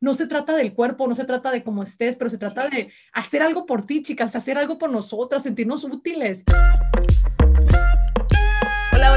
no se trata del cuerpo, no se trata de cómo estés, pero se trata de hacer algo por ti, chicas, hacer algo por nosotras, sentirnos útiles.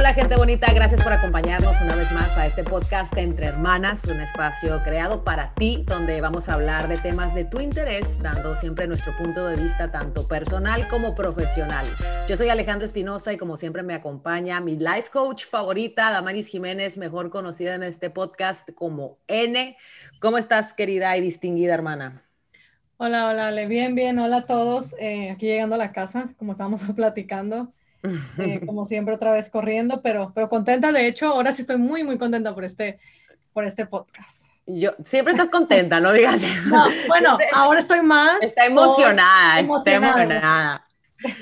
Hola, gente bonita, gracias por acompañarnos una vez más a este podcast Entre Hermanas, un espacio creado para ti donde vamos a hablar de temas de tu interés, dando siempre nuestro punto de vista tanto personal como profesional. Yo soy Alejandra Espinosa y como siempre me acompaña mi life coach favorita, Damaris Jiménez, mejor conocida en este podcast como N. ¿Cómo estás, querida y distinguida hermana? Hola, hola, bien, bien, hola a todos. Eh, aquí llegando a la casa, como estábamos platicando. Eh, como siempre otra vez corriendo, pero, pero contenta. De hecho, ahora sí estoy muy, muy contenta por este, por este podcast. Yo, siempre estás contenta, no digas eso. bueno, ahora estoy más. Está emocionada, está emocionada.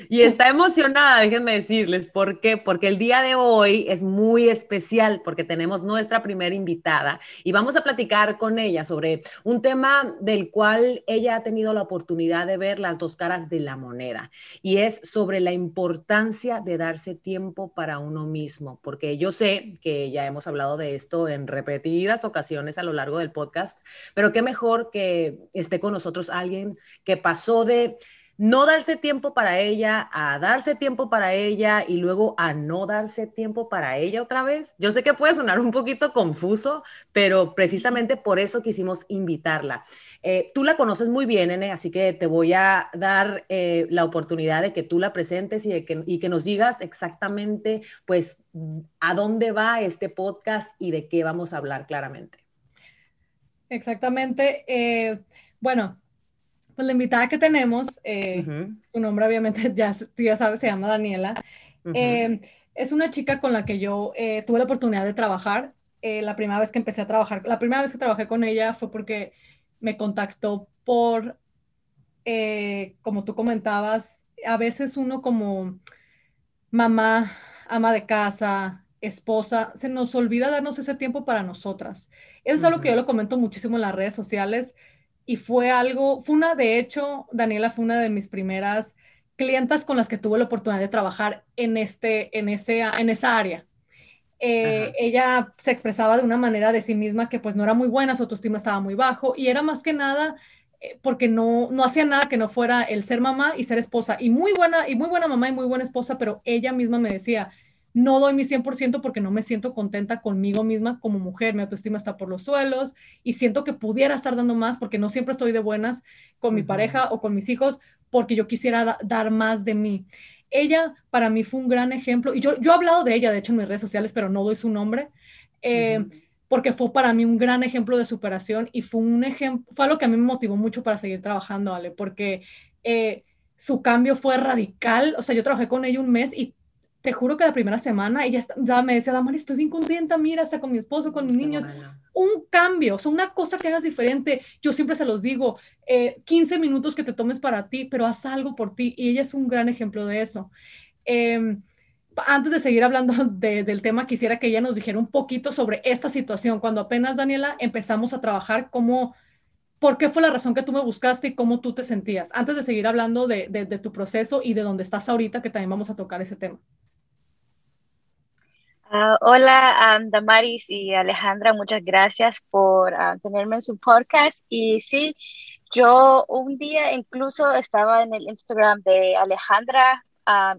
Y está emocionada, déjenme decirles, ¿por qué? Porque el día de hoy es muy especial porque tenemos nuestra primera invitada y vamos a platicar con ella sobre un tema del cual ella ha tenido la oportunidad de ver las dos caras de la moneda y es sobre la importancia de darse tiempo para uno mismo, porque yo sé que ya hemos hablado de esto en repetidas ocasiones a lo largo del podcast, pero qué mejor que esté con nosotros alguien que pasó de no darse tiempo para ella, a darse tiempo para ella y luego a no darse tiempo para ella otra vez. Yo sé que puede sonar un poquito confuso, pero precisamente por eso quisimos invitarla. Eh, tú la conoces muy bien, Nene, así que te voy a dar eh, la oportunidad de que tú la presentes y, de que, y que nos digas exactamente, pues, a dónde va este podcast y de qué vamos a hablar claramente. Exactamente. Eh, bueno, pues la invitada que tenemos, eh, su nombre obviamente ya, tú ya sabes, se llama Daniela. Eh, es una chica con la que yo eh, tuve la oportunidad de trabajar. la primera vez que empecé a trabajar, la primera vez que trabajé con ella fue porque me contactó por, como tú comentabas, a veces uno como mamá, ama de casa, esposa, se nos olvida darnos ese tiempo para nosotras. Eso es algo que yo lo comento muchísimo en las redes sociales y fue algo, fue una, de hecho, Daniela fue una de mis primeras clientas con las que tuve la oportunidad de trabajar en, este, en, ese, en esa área. Eh, ella se expresaba de una manera de sí misma que pues no era muy buena, su autoestima estaba muy bajo y era más que nada eh, porque no, no hacía nada que no fuera el ser mamá y ser esposa y muy buena y muy buena mamá y muy buena esposa, pero ella misma me decía, no doy mi 100% porque no me siento contenta conmigo misma como mujer, mi autoestima está por los suelos y siento que pudiera estar dando más porque no siempre estoy de buenas con mi pareja o con mis hijos porque yo quisiera dar más de mí. Ella para mí fue un gran ejemplo y yo, yo he hablado de ella, de hecho, en mis redes sociales, pero no doy su nombre. Eh, porque fue para mí un gran ejemplo de superación y fue un ejemplo, fue algo que a mí me motivó mucho para seguir trabajando, Ale, porque eh, su cambio fue radical, o sea, yo trabajé con ella un mes y te juro que la primera semana ella ya me decía, Damari, estoy bien contenta, mira, hasta con mi esposo, con mis niños. Un cambio, o sea, una cosa que hagas diferente. Yo siempre se los digo, 15 eh, minutos que te tomes para ti, pero haz algo por ti. Y ella es un gran ejemplo de eso. Em, antes de seguir hablando del tema, quisiera que ella nos dijera un poquito sobre esta situación. Cuando apenas, Daniela, empezamos a trabajar, ¿cómo, ¿por qué fue la razón que tú me buscaste y cómo tú te sentías? Antes de seguir hablando de, de tu proceso y de dónde estás ahorita, que también vamos a tocar ese tema. Ah, hola, Damaris y Alejandra, muchas gracias por ah, tenerme en su podcast. Y sí, yo un día incluso estaba en el Instagram de Alejandra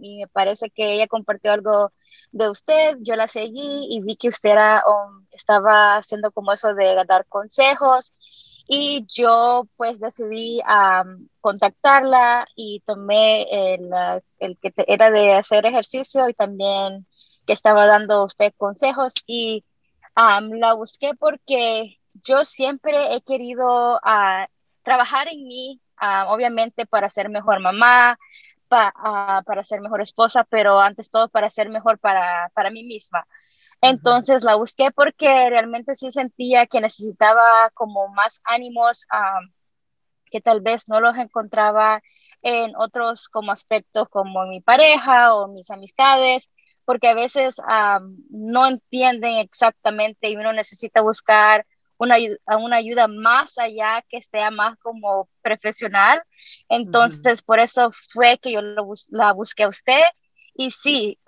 y me parece que ella compartió algo de usted, yo la seguí y vi que usted era, um, estaba haciendo como eso de dar consejos y yo pues decidí contactarla y tomé el, el que era de hacer ejercicio y también que estaba dando usted consejos y la busqué porque yo siempre he querido ah, trabajar en mí, ah, obviamente para ser mejor mamá, ah, para ser mejor esposa, pero antes todo para ser mejor para, para mí misma. Entonces la busqué porque realmente sí sentía que necesitaba como más ánimos que tal vez no los encontraba en otros como aspectos como mi pareja o mis amistades porque a veces no entienden exactamente y uno necesita buscar una, una ayuda más allá que sea más como profesional. Entonces, por eso fue que yo la busqué a usted. Y sí,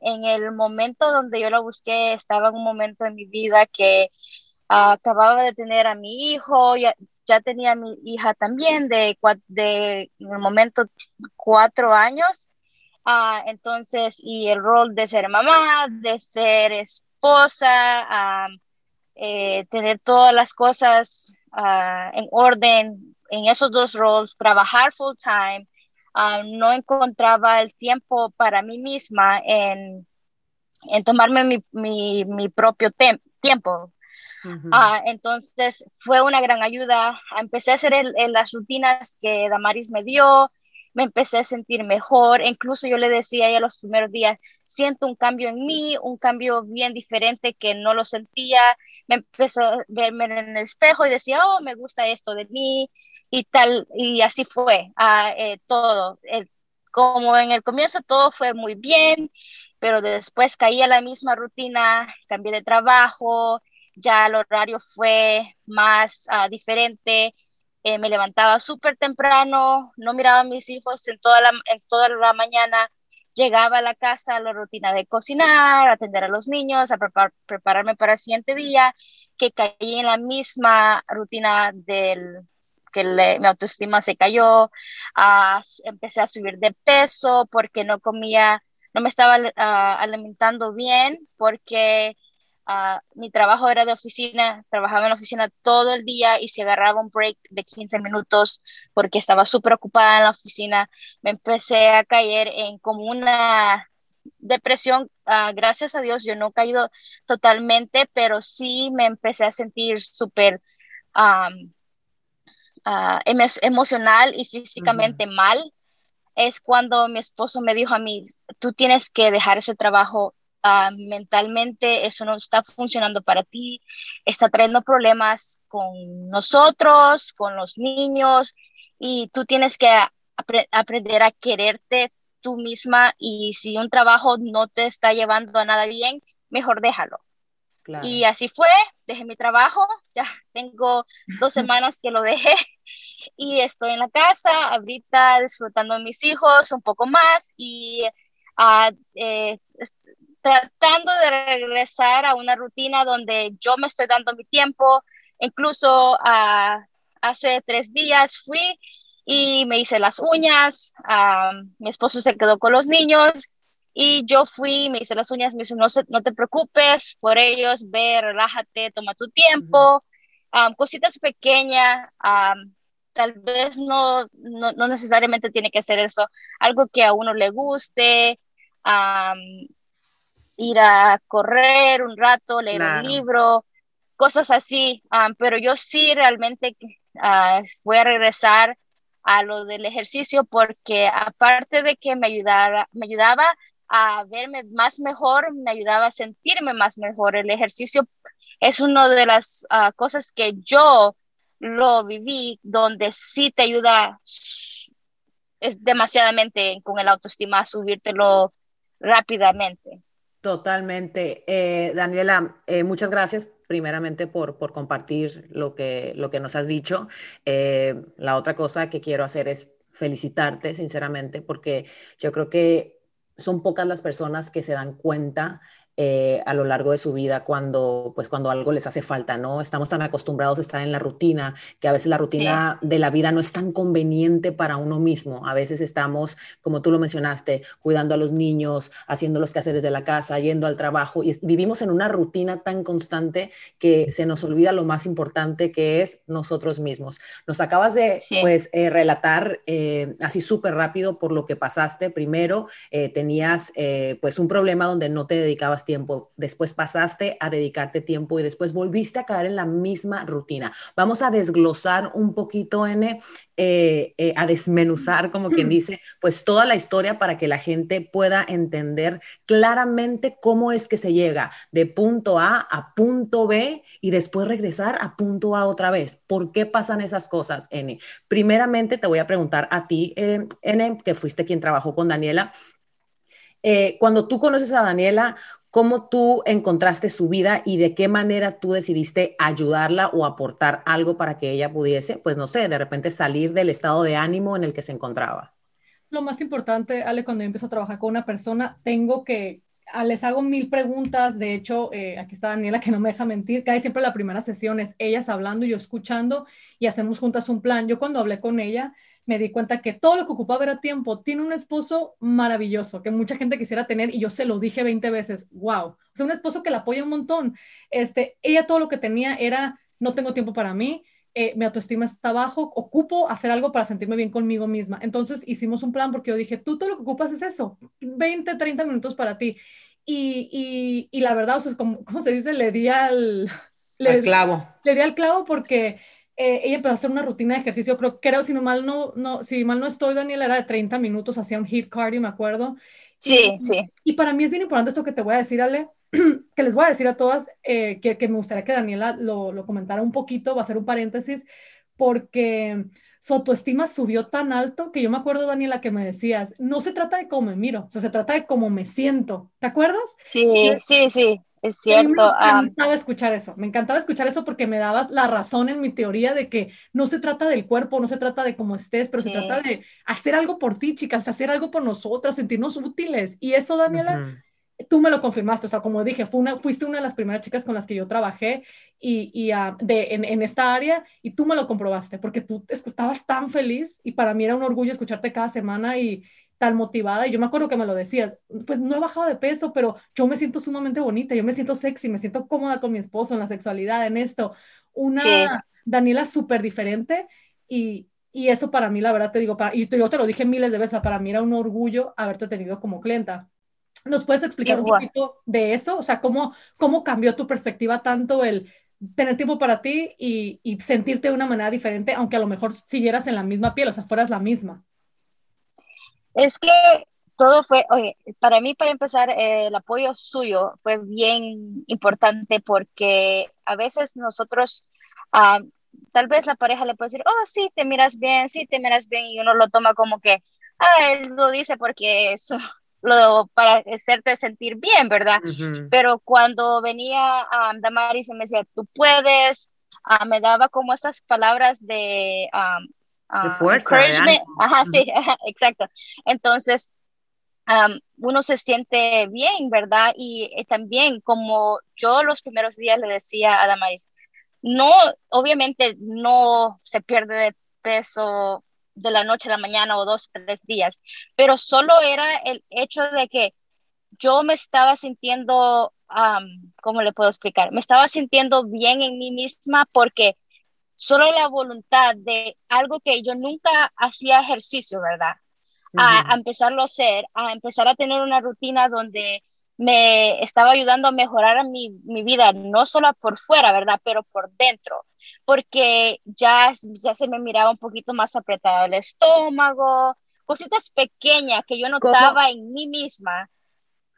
en el momento donde yo la busqué, estaba en un momento en mi vida que acababa de tener a mi hijo, ya, ya tenía a mi hija también de, de en el momento cuatro años. Ah, entonces, y el rol de ser mamá, de ser esposa, eh, tener todas las cosas ah, en orden en esos dos roles, trabajar full time, ah, no encontraba el tiempo para mí misma en, en tomarme mi, mi, mi propio tiempo. entonces fue una gran ayuda. Empecé a hacer las rutinas que Damaris me dio, me empecé a sentir mejor. Incluso yo le decía a ella los primeros días, siento un cambio en mí, un cambio bien diferente que no lo sentía. Me empecé a verme en el espejo y decía, oh, me gusta esto de mí y tal, y así fue ah, eh, todo. como en el comienzo todo fue muy bien, pero después caí a la misma rutina, cambié de trabajo, ya el horario fue más ah, diferente eh, me levantaba súper temprano, no miraba a mis hijos en toda, la, en toda la mañana, llegaba a la casa la rutina de cocinar, atender a los niños, a prepararme para el siguiente día, que caí en la misma rutina del que mi autoestima se cayó, empecé a subir de peso porque no comía, no me estaba ah, alimentando bien, porque Ah, mi trabajo era de oficina, trabajaba en la oficina todo el día y si agarraba un break de 15 minutos porque estaba súper ocupada en la oficina, me empecé a caer en como una depresión. Ah, gracias a Dios yo no he caído totalmente, pero sí me empecé a sentir súper ah, emocional y físicamente mal. Es cuando mi esposo me dijo a mí, tú tienes que dejar ese trabajo Ah, mentalmente eso no está funcionando para ti, está trayendo problemas con nosotros, con los niños, y tú tienes que aprender a quererte tú misma y si un trabajo no te está llevando a nada bien, mejor déjalo. Y así fue, dejé mi trabajo, ya tengo dos semanas que lo dejé y estoy en la casa, ahorita disfrutando de mis hijos un poco más y uh, eh, tratando de regresar a una rutina donde yo me estoy dando mi tiempo. Incluso uh, hace tres días fui y me hice las uñas, uh, mi esposo se quedó con los niños y yo fui, me hice las uñas, me dice, no, no te preocupes por ellos, ve, relájate, toma tu tiempo, um, cositas pequeñas, um, tal vez no, no, no, necesariamente tiene que ser eso, algo que a uno le guste, um, ir a correr un rato, leer un libro, cosas así, pero yo sí realmente uh, voy a regresar a lo del ejercicio porque aparte de que me ayudara, me ayudaba a verme más mejor, me ayudaba a sentirme más mejor. El ejercicio es una de las ah, cosas que yo lo viví, donde sí te ayuda es demasiadamente con el autoestima a subírtelo rápidamente. Totalmente. Eh, Daniela, eh, muchas gracias primeramente por, por compartir lo que, lo que nos has dicho. Eh, la otra cosa que quiero hacer es felicitarte, sinceramente, porque yo creo que son pocas las personas que se dan cuenta eh, a lo largo de su vida cuando, pues, cuando algo les hace falta, ¿no? Estamos tan acostumbrados a estar en la rutina que a veces la rutina de la vida no es tan conveniente para uno mismo. A veces estamos, como tú lo mencionaste, cuidando a los niños, haciendo los quehaceres de la casa, yendo al trabajo y vivimos en una rutina tan constante que se nos olvida lo más importante que es nosotros mismos. Nos acabas de, pues, eh, relatar eh, así súper rápido por lo que pasaste. Primero, tenías, pues, un problema donde no te dedicabas tiempo, después pasaste a dedicarte tiempo y después volviste a caer en la misma rutina. Vamos a desglosar un poquito, N, eh, eh, a desmenuzar, como quien dice, pues toda la historia para que la gente pueda entender claramente cómo es que se llega de punto A a punto B y después regresar a punto A otra vez. ¿Por qué pasan esas cosas, N? Primeramente te voy a preguntar a ti, eh, N, que fuiste quien trabajó con Daniela. cuando tú conoces a Daniela, ¿Cómo tú encontraste su vida y de qué manera tú decidiste ayudarla o aportar algo para que ella pudiese, pues no sé, de repente salir del estado de ánimo en el que se encontraba? Lo más importante, Ale, cuando yo empiezo a trabajar con una persona, tengo que les hago mil preguntas. De hecho, eh, aquí está Daniela que no me deja mentir. Cae siempre la primera sesión es ellas hablando y yo escuchando y hacemos juntas un plan. Yo cuando hablé con ella me di cuenta que todo lo que ocupaba era tiempo. Tiene un esposo maravilloso que mucha gente quisiera tener y yo se lo dije 20 veces. Wow. O sea, un esposo que la apoya un montón. Este, ella todo lo que tenía era no tengo tiempo para mí eh, mi autoestima está bajo, ocupo hacer algo para sentirme bien conmigo misma. Entonces hicimos un plan porque yo dije, tú todo lo que ocupas es eso, 20, 30 minutos para ti. Y, y, la verdad, o sea, como, ¿cómo se dice? Le di al... Le, clavo. Le di al clavo porque eh, ella empezó a hacer una rutina de ejercicio, creo, creo si no mal no, no, si mal no estoy, Daniel, era de 30 minutos, hacía un hit cardio, me acuerdo. Sí, sí. Y para mí es bien importante esto que te voy a decir, Ale, que les voy a decir a todas, eh, que, que, me gustaría que Daniela lo, lo, comentara un poquito, va a ser un paréntesis, porque su autoestima subió tan alto que yo me acuerdo, Daniela, que me decías, no se trata de cómo me miro, o sea, se trata de cómo me siento, ¿te acuerdas? Sí, sí, sí, es cierto. Me encantaba escuchar eso, me encantaba escuchar eso porque me dabas la razón en mi teoría de que no se trata del cuerpo, no se trata de cómo estés, pero se trata de hacer algo por ti, chicas, hacer algo por nosotras, sentirnos útiles. Y eso, Daniela, tú me lo confirmaste, o sea, como dije, fue una, fuiste una de las primeras chicas con las que yo trabajé y, y uh, de, en, en, esta área y tú me lo comprobaste porque tú estabas tan feliz y para mí era un orgullo escucharte cada semana y tan motivada y yo me acuerdo que me lo decías, pues no he bajado de peso, pero yo me siento sumamente bonita, yo me siento sexy, me siento cómoda con mi esposo en la sexualidad, en esto, una Daniela súper diferente y, y eso para mí, la verdad te digo, para, y yo te lo dije miles de veces, para mí era un orgullo haberte tenido como clienta. ¿Nos puedes explicar un poquito de eso? O sea, ¿cómo, cómo cambió tu perspectiva tanto el tener tiempo para ti y, y, sentirte de una manera diferente, aunque a lo mejor siguieras en la misma piel, o sea, fueras la misma? Es que todo fue, oye, para mí, para empezar, eh, el apoyo suyo fue bien importante porque a veces nosotros, ah, tal vez la pareja le puede decir, oh, sí, te miras bien, sí, te miras bien, y uno lo toma como que, ah, él lo dice porque eso lo, para hacerte sentir bien, ¿verdad? Pero cuando venía a um, Damaris y me decía, tú puedes, uh, me daba como esas palabras de, um, de fuerza. Ajá, sí, exacto. Entonces, um, uno se siente bien, ¿verdad? Y, y, también como yo los primeros días le decía a Damaris, no, obviamente no se pierde de peso de la noche a la mañana o dos, tres días, pero solo era el hecho de que yo me estaba sintiendo, um, ¿cómo le puedo explicar? Me estaba sintiendo bien en mí misma porque solo la voluntad de algo que yo nunca hacía ejercicio, ¿verdad? a, empezarlo a hacer, a empezar a tener una rutina donde me estaba ayudando a mejorar mi, mi vida, no solo por fuera, ¿verdad? Pero por dentro porque ya, ya se me miraba un poquito más apretado el estómago, cositas pequeñas que yo notaba en mí misma,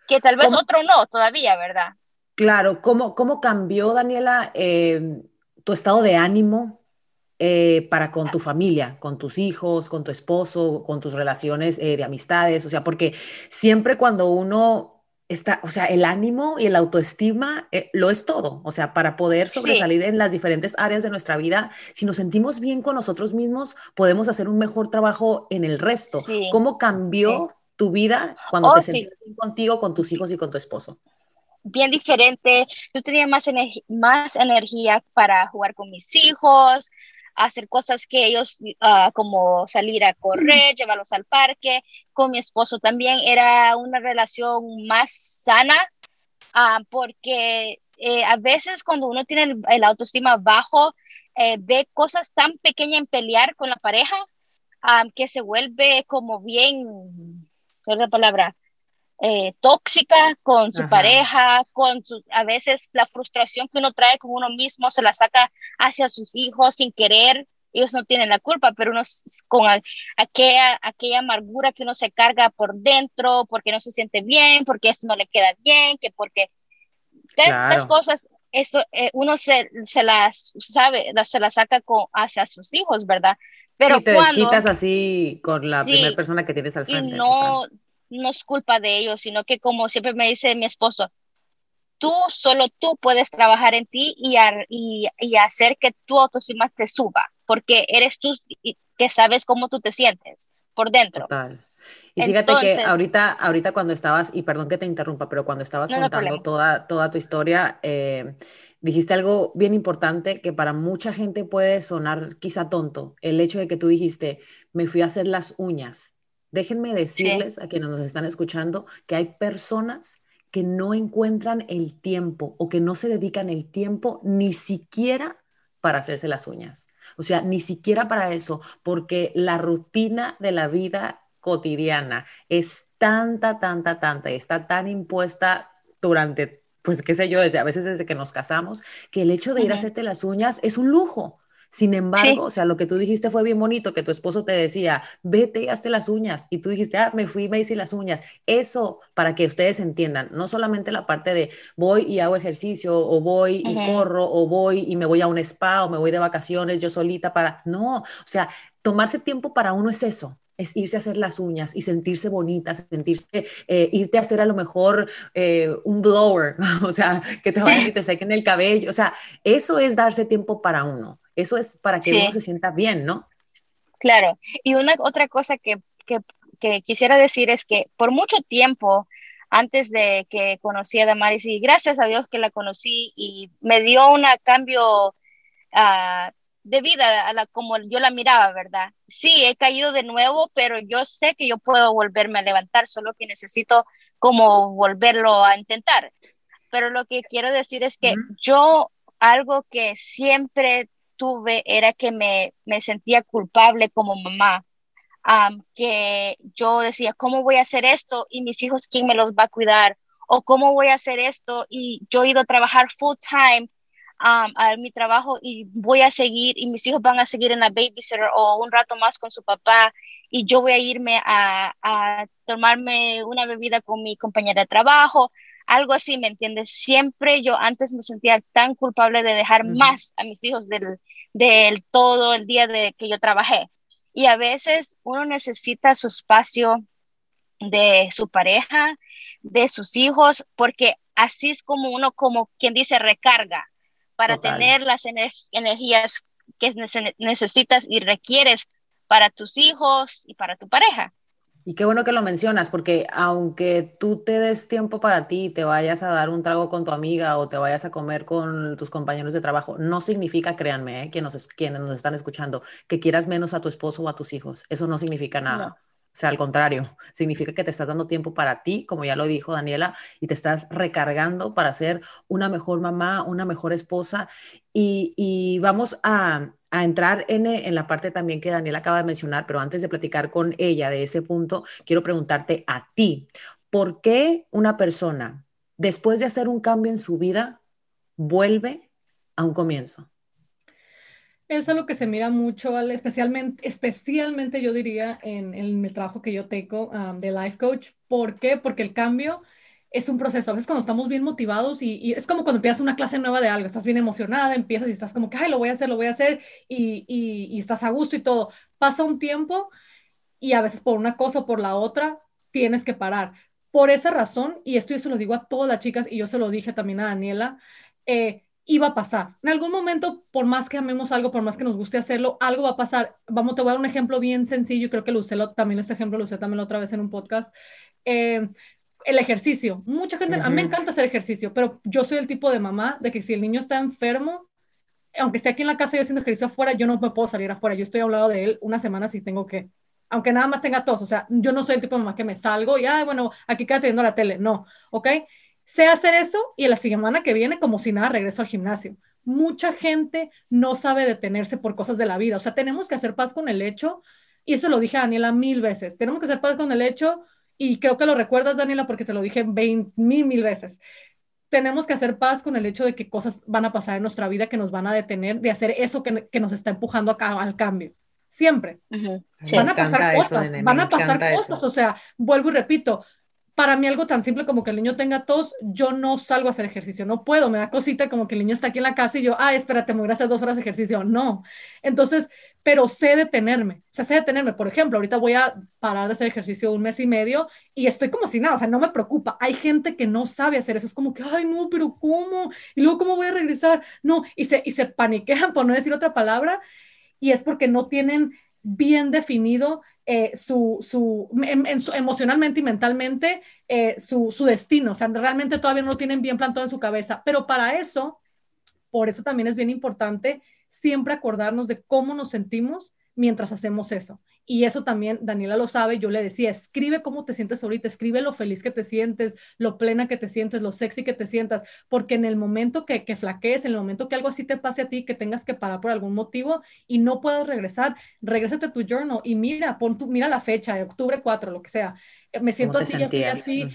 que tal vez otro no todavía, ¿verdad? Claro, ¿cómo, cómo cambió, Daniela, em, tu estado de ánimo eh, para con tu familia, con tus hijos, con tu esposo, con tus relaciones eh, de amistades? O sea, porque siempre cuando uno o sea, el ánimo y el autoestima eh, lo es todo. O sea, para poder sobresalir en las diferentes áreas de nuestra vida, si nos sentimos bien con nosotros mismos, podemos hacer un mejor trabajo en el resto. ¿Cómo cambió tu vida cuando oh, te sentías bien contigo, con tus hijos y con tu esposo? Bien diferente. Yo tenía más, más energía para jugar con mis hijos, hacer cosas que ellos, ah, como salir a correr, llevarlos al parque. Con mi esposo también era una relación más sana, ah, porque eh, a veces cuando uno tiene el, autoestima bajo, eh, ve cosas tan pequeñas en pelear con la pareja, ah, que se vuelve como bien, ¿qué es la palabra? Eh, tóxica con su pareja, con su, a veces la frustración que uno trae con uno mismo se la saca hacia sus hijos sin querer. Ellos no tienen la culpa, pero uno con aquella, aquella amargura que uno se carga por dentro, porque no se siente bien, porque esto no le queda bien, que porque las cosas, esto, eh, uno se, se, las sabe, se las saca con, hacia sus hijos, ¿verdad? Pero te cuando, quitas así con la primera persona que tienes al frente. Y no, no es culpa de ellos, sino que como siempre me dice mi esposo, tú, solo tú puedes trabajar en ti y, y, hacer que tu autoestima te suba, porque eres tú que sabes cómo tú te sientes por dentro. Total. Y fíjate que ahorita, ahorita cuando estabas, y perdón que te interrumpa, pero cuando estabas contando toda, toda tu historia, eh, dijiste algo bien importante que para mucha gente puede sonar quizá tonto, el hecho de que tú dijiste, me fui a hacer las uñas. Déjenme decirles a quienes nos están escuchando que hay personas que no encuentran el tiempo o que no se dedican el tiempo ni siquiera para hacerse las uñas. O sea, ni siquiera para eso, porque la rutina de la vida cotidiana es tanta, tanta, tanta, y está tan impuesta durante, pues qué sé yo, desde a veces desde que nos casamos, que el hecho de ir a hacerte las uñas es un lujo. Sin embargo, o sea, lo que tú dijiste fue bien bonito, que tu esposo te decía, vete y hazte las uñas. Y tú dijiste, ah, me fui y me hice las uñas. Eso, para que ustedes entiendan, no solamente la parte de voy y hago ejercicio, o voy y corro, o voy y me voy a un spa, o me voy de vacaciones yo solita para... No, o sea, tomarse tiempo para uno es eso es irse a hacer las uñas y sentirse bonita, sentirse, eh, irte a hacer a lo mejor eh, un blower, o sea, que te vayan y te sequen el cabello, o sea, eso es darse tiempo para uno, eso es para que uno se sienta bien, ¿no? Claro, y una otra cosa que, que, que quisiera decir es que por mucho tiempo, antes de que conocí a Damaris, y gracias a Dios que la conocí y me dio un cambio uh, de vida a la como yo la miraba, ¿verdad? Sí, he caído de nuevo, pero yo sé que yo puedo volverme a levantar, solo que necesito como volverlo a intentar. Pero lo que quiero decir es que yo algo que siempre tuve era que me, me sentía culpable como mamá, que yo decía, ¿cómo voy a hacer esto? Y mis hijos, ¿quién me los va a cuidar? O cómo voy a hacer esto? Y yo he ido a trabajar full time a mi trabajo y voy a seguir y mis hijos van a seguir en la babysitter o un rato más con su papá y yo voy a irme a, a tomarme una bebida con mi compañera de trabajo, algo así, ¿me entiendes? Siempre yo antes me sentía tan culpable de dejar más a mis hijos del, del todo el día de que yo trabajé. Y a veces uno necesita su espacio de su pareja, de sus hijos, porque así es como uno, como quien dice, recarga para tener las energías que necesitas y requieres para tus hijos y para tu pareja. Y qué bueno que lo mencionas, porque aunque tú te des tiempo para ti, te vayas a dar un trago con tu amiga o te vayas a comer con tus compañeros de trabajo, no significa, créanme, ¿eh? quienes, nos, quienes nos están escuchando, que quieras menos a tu esposo o a tus hijos. Eso no significa nada. O sea, al contrario, significa que te estás dando tiempo para ti, como ya lo dijo Daniela, y te estás recargando para ser una mejor mamá, una mejor esposa. Y, vamos a, entrar en, en, la parte también que Daniela acaba de mencionar, pero antes de platicar con ella de ese punto, quiero preguntarte a ti, ¿por qué una persona, después de hacer un cambio en su vida, vuelve a un comienzo? Es lo que se mira mucho, especialmente, especialmente yo diría en, el trabajo que yo tengo de life coach. ¿Por qué? Porque el cambio es un proceso. A veces cuando estamos bien motivados y, es como cuando empiezas una clase nueva de algo, estás bien emocionada, empiezas y estás como que, ay, lo voy a hacer, lo voy a hacer y, y estás a gusto y todo. Pasa un tiempo y a veces por una cosa o por la otra tienes que parar. Por esa razón, y esto yo se lo digo a todas las chicas y yo se lo dije también a Daniela, eh, iba a pasar. En algún momento, por más que amemos algo, por más que nos guste hacerlo, algo va a pasar. Vamos, te voy a dar un ejemplo bien sencillo, creo que lo usé también este ejemplo, lo usé también la otra vez en un podcast. Eh, el ejercicio. Mucha gente, a mí me encanta hacer ejercicio, pero yo soy el tipo de mamá de que si el niño está enfermo, aunque esté aquí en la casa y haciendo ejercicio afuera, yo no me puedo salir afuera. Yo estoy hablando de él una semana si tengo que, aunque nada más tenga tos. O sea, yo no soy el tipo de mamá que me salgo y, ay, bueno, aquí quédate viendo la tele. No, ¿ok? Sé hacer eso y la semana que viene, como si nada, regreso al gimnasio. Mucha gente no sabe detenerse por cosas de la vida. O sea, tenemos que hacer paz con el hecho, y eso lo dije a Daniela mil veces, tenemos que hacer paz con el hecho, y creo que lo recuerdas, Daniela, porque te lo dije mil, mil veces. Tenemos que hacer paz con el hecho de que cosas van a pasar en nuestra vida que nos van a detener de hacer eso que, que nos está empujando acá al cambio. Siempre. Van a pasar cosas, van a pasar cosas. O sea, vuelvo y repito, para mí algo tan simple como que el niño tenga tos, yo no salgo a hacer ejercicio, no puedo, me da cosita como que el niño está aquí en la casa y yo, ah, espérate, me voy a hacer dos horas de ejercicio, no. Entonces, pero sé detenerme, o sea, sé detenerme, por ejemplo, ahorita voy a parar de hacer ejercicio un mes y medio y estoy como si nada, o sea, no me preocupa, hay gente que no sabe hacer eso, es como que, ay, no, pero ¿cómo? Y luego, ¿cómo voy a regresar? No, y se, y se paniquean por no decir otra palabra y es porque no tienen bien definido eh, su, su, emocionalmente y mentalmente eh, su, su, destino, o sea, realmente todavía no lo tienen bien plantado en su cabeza, pero para eso, por eso también es bien importante siempre acordarnos de cómo nos sentimos mientras hacemos eso. Y eso también Daniela lo sabe, yo le decía, escribe cómo te sientes ahorita, escribe lo feliz que te sientes, lo plena que te sientes, lo sexy que te sientas, porque en el momento que, que flaquees, en el momento que algo así te pase a ti, que tengas que parar por algún motivo y no puedas regresar, regrésate a tu journal y mira, pon tu, mira la fecha, de octubre 4, lo que sea, me siento así, así,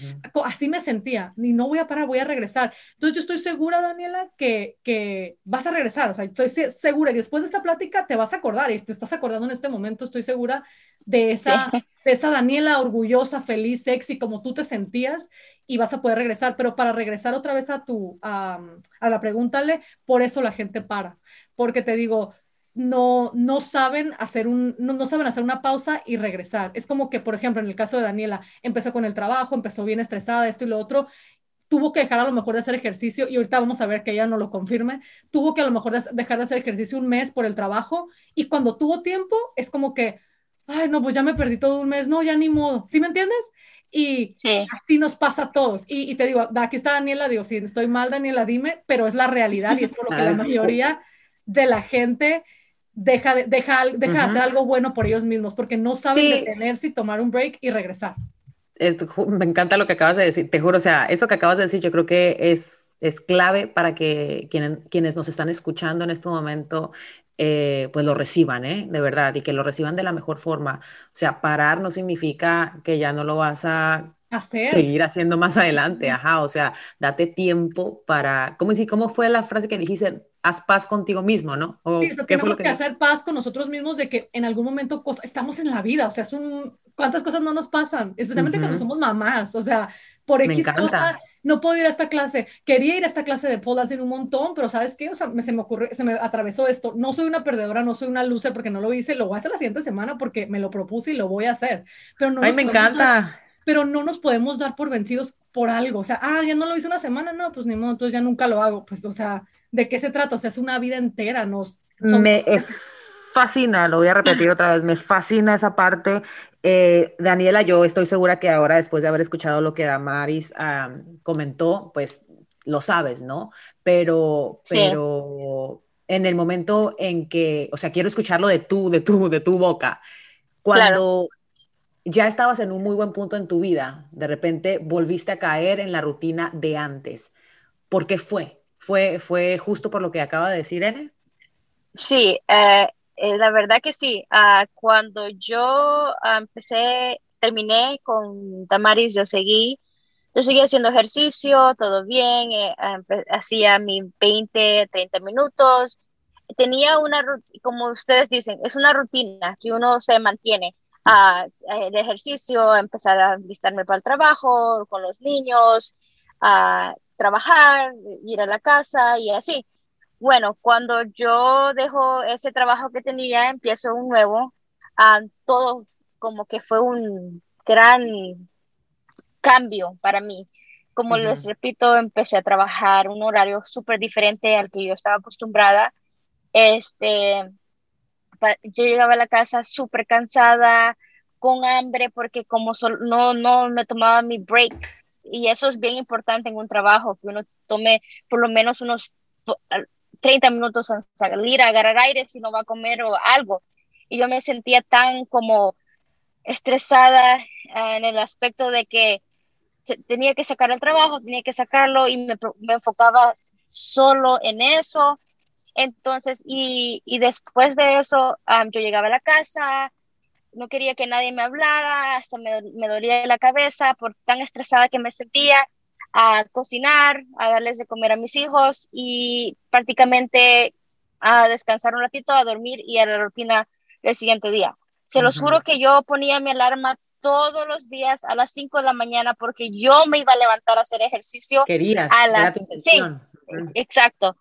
así me sentía, y no voy a parar, voy a regresar. Entonces yo estoy segura, Daniela, que, que vas a regresar, o sea, estoy segura, y después de esta plática te vas a acordar, y te estás acordando en este momento, estoy segura de esa, de esa Daniela orgullosa, feliz, sexy, como tú te sentías, y vas a poder regresar, pero para regresar otra vez a tu, a, a la pregúntale, por eso la gente para, porque te digo, no, no saben hacer un, no, saben hacer una pausa y regresar. Es como que, por ejemplo, en el caso de Daniela, empezó con el trabajo, empezó bien estresada, esto y lo otro, tuvo que dejar a lo mejor de hacer ejercicio y ahorita vamos a ver que ella no lo confirme, tuvo que a lo mejor dejar de hacer ejercicio un mes por el trabajo y cuando tuvo tiempo es como que, ay, no, pues ya me perdí todo un mes, no, ya ni modo, ¿sí me entiendes? Y así nos pasa a todos. Y, y, te digo, aquí está Daniela, digo, si estoy mal, Daniela, dime, pero es la realidad y es por lo que la mayoría de la gente deja de, deja, deja hacer algo bueno por ellos mismos, porque no saben detenerse y tomar un break y regresar. me encanta lo que acabas de decir, te juro, o sea, eso que acabas de decir yo creo que es, es clave para que quienes, quienes nos están escuchando en este momento eh, pues lo reciban, ¿eh? De verdad, y que lo reciban de la mejor forma. O sea, parar no significa que ya no lo vas a seguir haciendo más adelante, ajá, o sea, date tiempo para, ¿cómo, ¿cómo fue la frase que dijiste? haz paz contigo mismo, ¿no? sí, tenemos que, hacer paz con nosotros mismos de que en algún momento estamos en la vida, o sea, es un, ¿cuántas cosas no nos pasan? Especialmente cuando somos mamás, o sea, por X cosa, no puedo ir a esta clase, quería ir a esta clase de pole en un montón, pero ¿sabes qué? O sea, se me ocurrió, se me atravesó esto, no soy una perdedora, no soy una loser porque no lo hice, lo voy a hacer la siguiente semana porque me lo propuse y lo voy a hacer, pero no Ay, me encanta. pero no nos podemos dar por vencidos por algo, o sea, ah, ya no lo hice una semana, no, pues ni modo, entonces ya nunca lo hago, pues, o sea, ¿de qué se trata? O sea, es una vida entera, nos... Me fascina, lo voy a repetir otra vez, me fascina esa parte. Eh, Daniela, yo estoy segura que ahora, después de haber escuchado lo que Damaris comentó, pues lo sabes, ¿no? Pero, pero en el momento en que, o sea, quiero escucharlo de tú, de tú, de tu boca, cuando ya estabas en un muy buen punto en tu vida, de repente volviste a caer en la rutina de antes. ¿Por qué fue? ¿Fue, fue justo por lo que acaba de decir Ene? Sí, eh, eh, la verdad que sí. Ah, cuando yo ah, empecé, terminé con Tamaris, yo seguí, yo seguí haciendo ejercicio, todo bien, eh, ah, hacía mis 20, 30 minutos. Tenía una, como ustedes dicen, es una rutina que uno se mantiene. el ejercicio, empezar a listarme para el trabajo, con los niños, trabajar, ir a la casa y así. Bueno, cuando yo dejo ese trabajo que tenía, empiezo un nuevo, ah, todo como que fue un gran cambio para mí. Como les repito, empecé a trabajar un horario súper diferente al que yo estaba acostumbrada. Este, yo llegaba a la casa súper cansada, con hambre, porque como no, no me tomaba mi break y eso es bien importante en un trabajo, que uno tome por lo menos unos 30 minutos a salir a agarrar aire si no va a comer o algo. Y yo me sentía tan como estresada ah, en el aspecto de que tenía que sacar el trabajo, tenía que sacarlo y me, me enfocaba solo en eso. Entonces, y, y después de eso, yo llegaba a la casa, no quería que nadie me hablara, hasta me dolía la cabeza por tan estresada que me sentía, a cocinar, a darles de comer a mis hijos y prácticamente a descansar un ratito, a dormir y a la rutina del siguiente día. Se los juro que yo ponía mi alarma todos los días a las 5 de la mañana porque yo me iba a levantar a hacer ejercicio. Querías, a las sí, exacto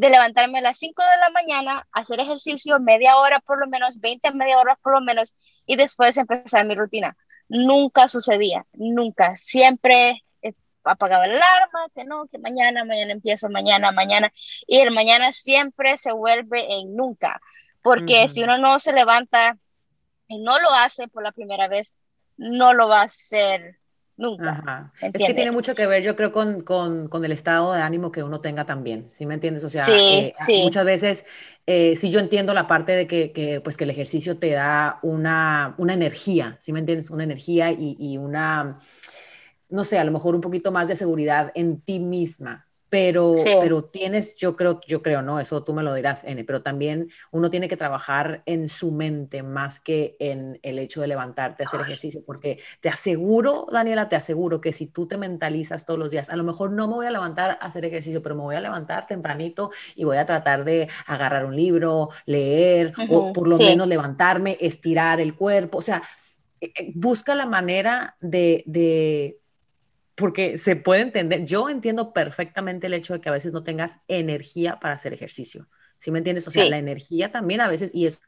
de levantarme a las 5 de la mañana, hacer ejercicio media hora por lo menos, 20 media hora por lo menos, y después empezar mi rutina. Nunca sucedía, nunca. Siempre apagaba la alarma, que no, que mañana, mañana empiezo, mañana, mañana. Y el mañana siempre se vuelve en nunca, porque si uno no se levanta y no lo hace por la primera vez, no lo va a hacer nunca. Es que tiene mucho que ver, yo creo, con, con, con, el estado de ánimo que uno tenga también, ¿sí me entiendes? O sea, eh, muchas veces eh, sí yo entiendo la parte de que, que, pues, que el ejercicio te da una, una energía, ¿sí me entiendes? Una energía y, y una, no sé, a lo mejor un poquito más de seguridad en ti misma, pero, pero tienes, yo creo, yo creo, ¿no? Eso tú me lo dirás, N, pero también uno tiene que trabajar en su mente más que en el hecho de levantarte a hacer ejercicio, porque te aseguro, Daniela, te aseguro que si tú te mentalizas todos los días, a lo mejor no me voy a levantar a hacer ejercicio, pero me voy a levantar tempranito y voy a tratar de agarrar un libro, leer, o por lo menos levantarme, estirar el cuerpo, o sea, eh, eh, busca la manera de, de porque se puede entender, yo entiendo perfectamente el hecho de que a veces no tengas energía para hacer ejercicio, ¿sí me entiendes? O sea, la energía también a veces, y eso,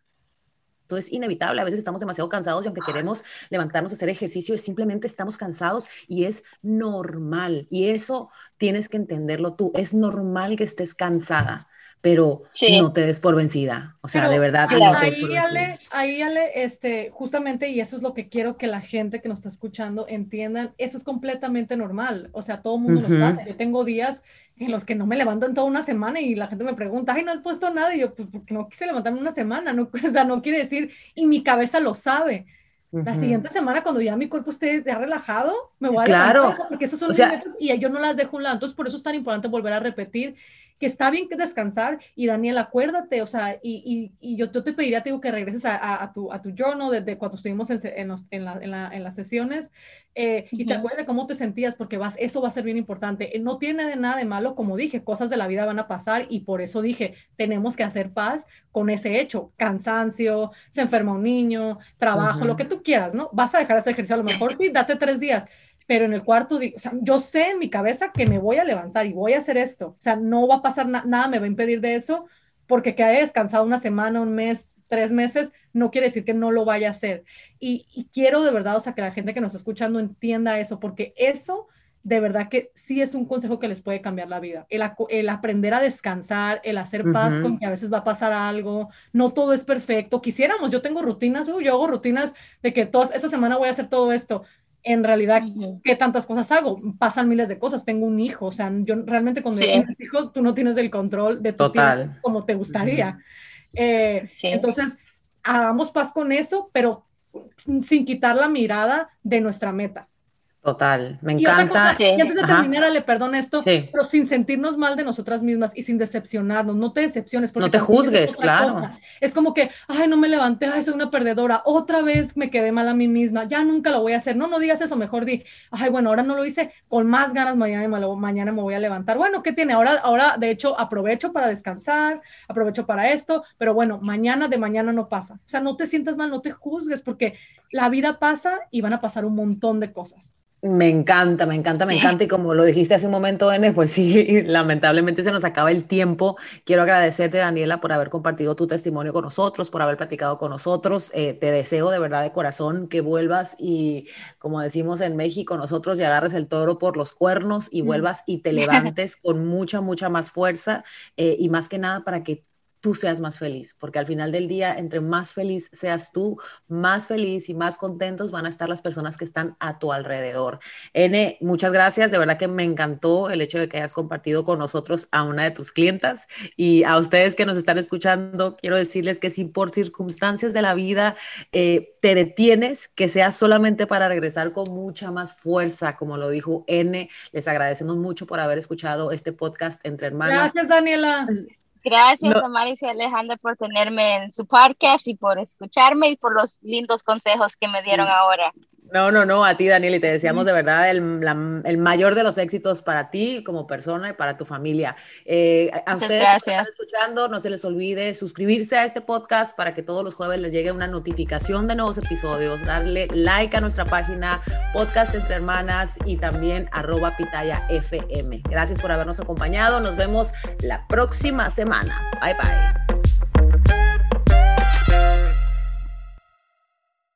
es inevitable, a veces estamos demasiado cansados y aunque queremos levantarnos a hacer ejercicio, simplemente estamos cansados y es normal, y eso tienes que entenderlo tú, es normal que estés cansada pero no te des por vencida. O sea, de verdad, no te des por vencida. ahí, Ale, este, justamente, y eso es lo que quiero que la gente que nos está escuchando entiendan, eso es completamente normal. O sea, todo el mundo nos pasa. Yo tengo días en los que no me levanto en toda una semana y la gente me pregunta, ay, no has puesto nada. Y yo, pues, porque no quise levantarme una semana. No, o sea, no quiere decir, y mi cabeza lo sabe. La siguiente semana, cuando ya mi cuerpo esté ya relajado, me voy a claro. porque esas son o sea, y yo no las dejo un lado. Entonces, por eso es tan importante volver a repetir que está bien que descansar y Daniel, acuérdate, o sea, y, y, yo, yo, te pediría, te digo, que regreses a, a, tu, a tu journal desde cuando estuvimos en, en, en, la, en las sesiones eh, y te acuerdes de cómo te sentías porque vas, eso va a ser bien importante. Eh, no tiene de nada de malo, como dije, cosas de la vida van a pasar y por eso dije, tenemos que hacer paz con ese hecho, cansancio, se enferma un niño, trabajo, lo que tú quieras, ¿no? Vas a dejar de hacer ejercicio, a lo mejor sí, date tres días, pero en el cuarto, o sea, yo sé en mi cabeza que me voy a levantar y voy a hacer esto. O sea, no va a pasar nada, me va a impedir de eso, porque que haya descansado una semana, un mes, tres meses, no quiere decir que no lo vaya a hacer. Y, quiero de verdad, o sea, que la gente que nos está escuchando entienda eso, porque eso de verdad que sí es un consejo que les puede cambiar la vida. El, el aprender a descansar, el hacer paz con que a veces va a pasar algo, no todo es perfecto. Quisiéramos, yo tengo rutinas, yo hago rutinas de que todas, esta semana voy a hacer todo esto en realidad, ¿qué tantas cosas hago? Pasan miles de cosas, tengo un hijo, o sea, yo realmente cuando tienes hijos, tú no tienes el control de tu Total. como te gustaría. Eh, entonces, hagamos paz con eso, pero sin quitar la mirada de nuestra meta. Total, me encanta. Y, antes de terminar, le perdón esto, pero sin sentirnos mal de nosotras mismas y sin decepcionarnos, no te decepciones. Porque no te juzgues, claro. Es como que, ay, no me levanté, ay, soy una perdedora, otra vez me quedé mal a mí misma, ya nunca lo voy a hacer. No, no digas eso, mejor di, ay, bueno, ahora no lo hice, con más ganas mañana me, mañana me voy a levantar. Bueno, ¿qué tiene? Ahora, ahora, de hecho, aprovecho para descansar, aprovecho para esto, pero bueno, mañana de mañana no pasa. O sea, no te sientas mal, no te juzgues, porque la vida pasa y van a pasar un montón de cosas. Me encanta, me encanta, me encanta. Y como lo dijiste hace un momento, N, pues sí, lamentablemente se nos acaba el tiempo. Quiero agradecerte, Daniela, por haber compartido tu testimonio con nosotros, por haber platicado con nosotros. Eh, te deseo de verdad de corazón que vuelvas y, como decimos en México, nosotros y agarres el toro por los cuernos y vuelvas y te levantes con mucha, mucha más fuerza eh, y más que nada para que tú seas más feliz, porque al final del día, entre más feliz seas tú, más feliz y más contentos van a estar las personas que están a tu alrededor. N, muchas gracias, de verdad que me encantó el hecho de que hayas compartido con nosotros a una de tus clientas y a ustedes que nos están escuchando, quiero decirles que si por circunstancias de la vida eh, te detienes, que sea solamente para regresar con mucha más fuerza, como lo dijo N, les agradecemos mucho por haber escuchado este podcast entre hermanas. Gracias, Daniela. Gracias a Maris y Alejandra por tenerme en su podcast y por escucharme y por los lindos consejos que me dieron ahora. No, no, no, a ti, Daniel, y te deseamos de verdad el, mayor de los éxitos para ti como persona y para tu familia. Eh, a ustedes que están escuchando, no se les olvide suscribirse a este podcast para que todos los jueves les llegue una notificación de nuevos episodios, darle like a nuestra página Podcast Entre Hermanas y también arroba pitaya FM. Gracias por habernos acompañado. Nos vemos la próxima semana. Bye, bye.